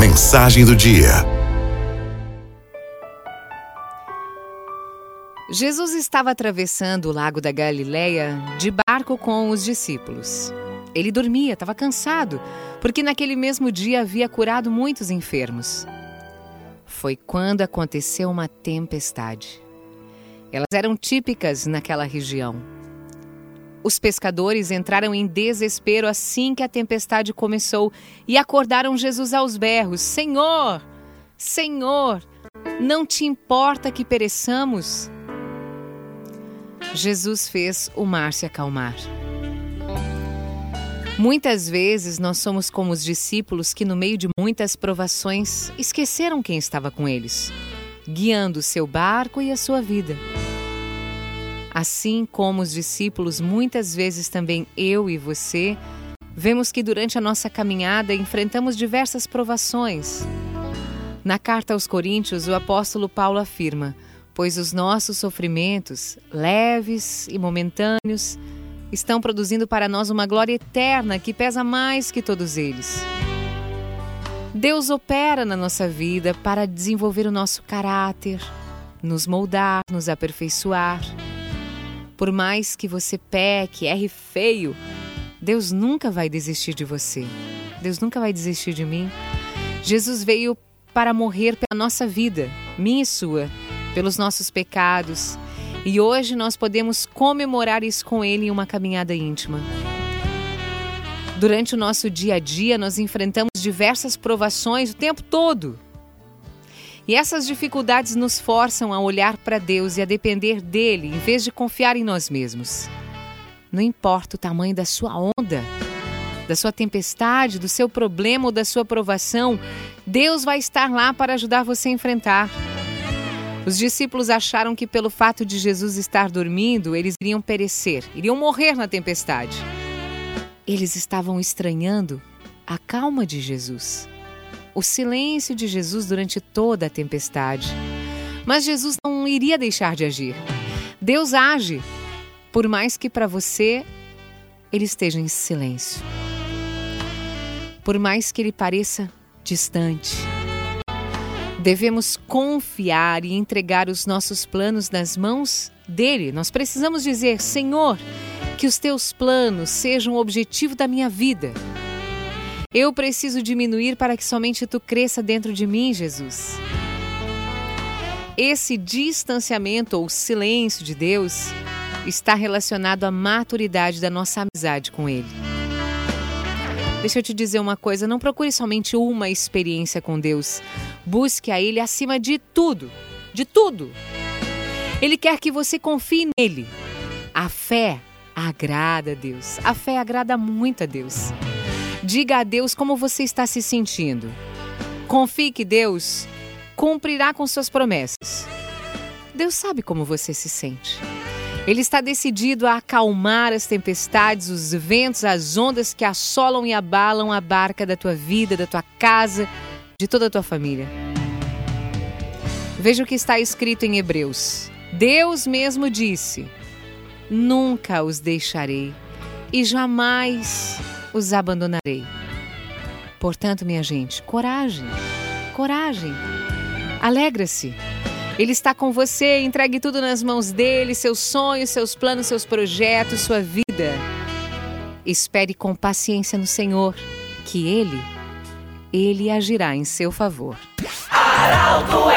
mensagem do dia. Jesus estava atravessando o lago da Galileia de barco com os discípulos. Ele dormia, estava cansado, porque naquele mesmo dia havia curado muitos enfermos. Foi quando aconteceu uma tempestade. Elas eram típicas naquela região. Os pescadores entraram em desespero assim que a tempestade começou e acordaram Jesus aos berros: Senhor, Senhor, não te importa que pereçamos? Jesus fez o mar se acalmar. Muitas vezes nós somos como os discípulos que, no meio de muitas provações, esqueceram quem estava com eles, guiando o seu barco e a sua vida. Assim como os discípulos, muitas vezes também eu e você, vemos que durante a nossa caminhada enfrentamos diversas provações. Na carta aos Coríntios, o apóstolo Paulo afirma: Pois os nossos sofrimentos, leves e momentâneos, estão produzindo para nós uma glória eterna que pesa mais que todos eles. Deus opera na nossa vida para desenvolver o nosso caráter, nos moldar, nos aperfeiçoar. Por mais que você peque, erre feio, Deus nunca vai desistir de você. Deus nunca vai desistir de mim. Jesus veio para morrer pela nossa vida, minha e sua, pelos nossos pecados e hoje nós podemos comemorar isso com Ele em uma caminhada íntima. Durante o nosso dia a dia, nós enfrentamos diversas provações o tempo todo. E essas dificuldades nos forçam a olhar para Deus e a depender dele, em vez de confiar em nós mesmos. Não importa o tamanho da sua onda, da sua tempestade, do seu problema ou da sua provação, Deus vai estar lá para ajudar você a enfrentar. Os discípulos acharam que, pelo fato de Jesus estar dormindo, eles iriam perecer, iriam morrer na tempestade. Eles estavam estranhando a calma de Jesus, o silêncio de Jesus durante toda a tempestade. Mas Jesus não iria deixar de agir. Deus age, por mais que para você ele esteja em silêncio. Por mais que ele pareça distante. Devemos confiar e entregar os nossos planos nas mãos dele. Nós precisamos dizer: Senhor, que os teus planos sejam o objetivo da minha vida. Eu preciso diminuir para que somente tu cresça dentro de mim, Jesus. Esse distanciamento ou silêncio de Deus está relacionado à maturidade da nossa amizade com Ele. Deixa eu te dizer uma coisa: não procure somente uma experiência com Deus. Busque a Ele acima de tudo. De tudo. Ele quer que você confie nele. A fé agrada a Deus. A fé agrada muito a Deus. Diga a Deus como você está se sentindo. Confie que Deus cumprirá com suas promessas. Deus sabe como você se sente. Ele está decidido a acalmar as tempestades, os ventos, as ondas que assolam e abalam a barca da tua vida, da tua casa, de toda a tua família. Veja o que está escrito em Hebreus. Deus mesmo disse: Nunca os deixarei e jamais os abandonarei. Portanto, minha gente, coragem, coragem, alegra-se. Ele está com você, entregue tudo nas mãos dele, seus sonhos, seus planos, seus projetos, sua vida. Espere com paciência no Senhor, que ele, ele agirá em seu favor. Araldo